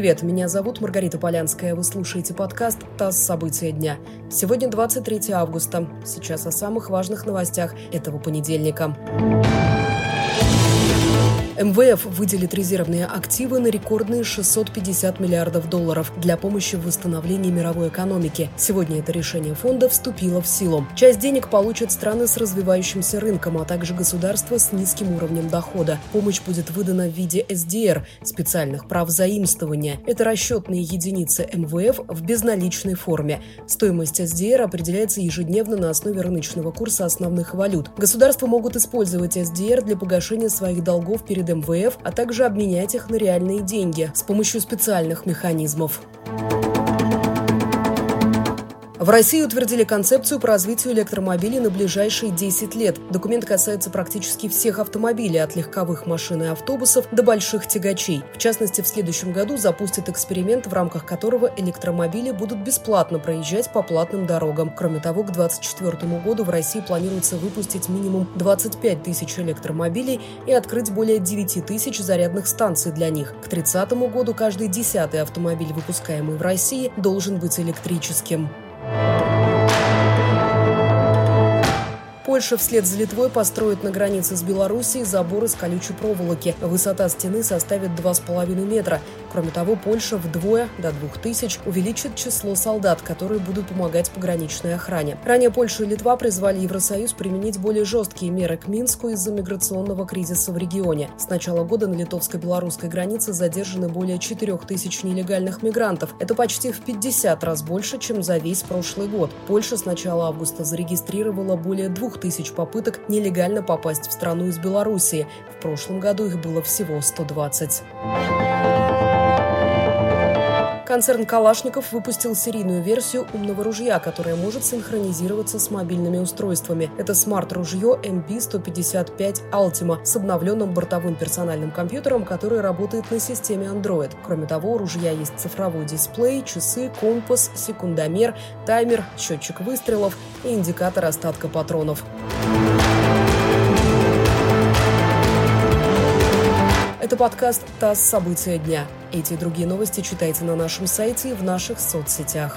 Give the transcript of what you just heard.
Привет, меня зовут Маргарита Полянская. Вы слушаете подкаст «ТАСС. События дня». Сегодня 23 августа. Сейчас о самых важных новостях этого понедельника. МВФ выделит резервные активы на рекордные 650 миллиардов долларов для помощи в восстановлении мировой экономики. Сегодня это решение фонда вступило в силу. Часть денег получат страны с развивающимся рынком, а также государства с низким уровнем дохода. Помощь будет выдана в виде СДР – специальных прав заимствования. Это расчетные единицы МВФ в безналичной форме. Стоимость СДР определяется ежедневно на основе рыночного курса основных валют. Государства могут использовать СДР для погашения своих долгов перед МВФ, а также обменять их на реальные деньги с помощью специальных механизмов. В России утвердили концепцию по развитию электромобилей на ближайшие 10 лет. Документ касается практически всех автомобилей, от легковых машин и автобусов до больших тягачей. В частности, в следующем году запустят эксперимент, в рамках которого электромобили будут бесплатно проезжать по платным дорогам. Кроме того, к 2024 году в России планируется выпустить минимум 25 тысяч электромобилей и открыть более 9 тысяч зарядных станций для них. К 30 году каждый десятый автомобиль, выпускаемый в России, должен быть электрическим. Польша вслед за Литвой построит на границе с Белоруссией забор из колючей проволоки. Высота стены составит 2,5 метра. Кроме того, Польша вдвое, до 2000, увеличит число солдат, которые будут помогать пограничной охране. Ранее Польша и Литва призвали Евросоюз применить более жесткие меры к Минску из-за миграционного кризиса в регионе. С начала года на литовско-белорусской границе задержаны более 4 тысяч нелегальных мигрантов. Это почти в 50 раз больше, чем за весь прошлый год. Польша с начала августа зарегистрировала более 2 тысяч попыток нелегально попасть в страну из Белоруссии. В прошлом году их было всего 120. Концерн «Калашников» выпустил серийную версию умного ружья, которая может синхронизироваться с мобильными устройствами. Это смарт-ружье MB155 Ultima с обновленным бортовым персональным компьютером, который работает на системе Android. Кроме того, у ружья есть цифровой дисплей, часы, компас, секундомер, таймер, счетчик выстрелов и индикатор остатка патронов. Это подкаст «ТАСС. События дня». Эти и другие новости читайте на нашем сайте и в наших соцсетях.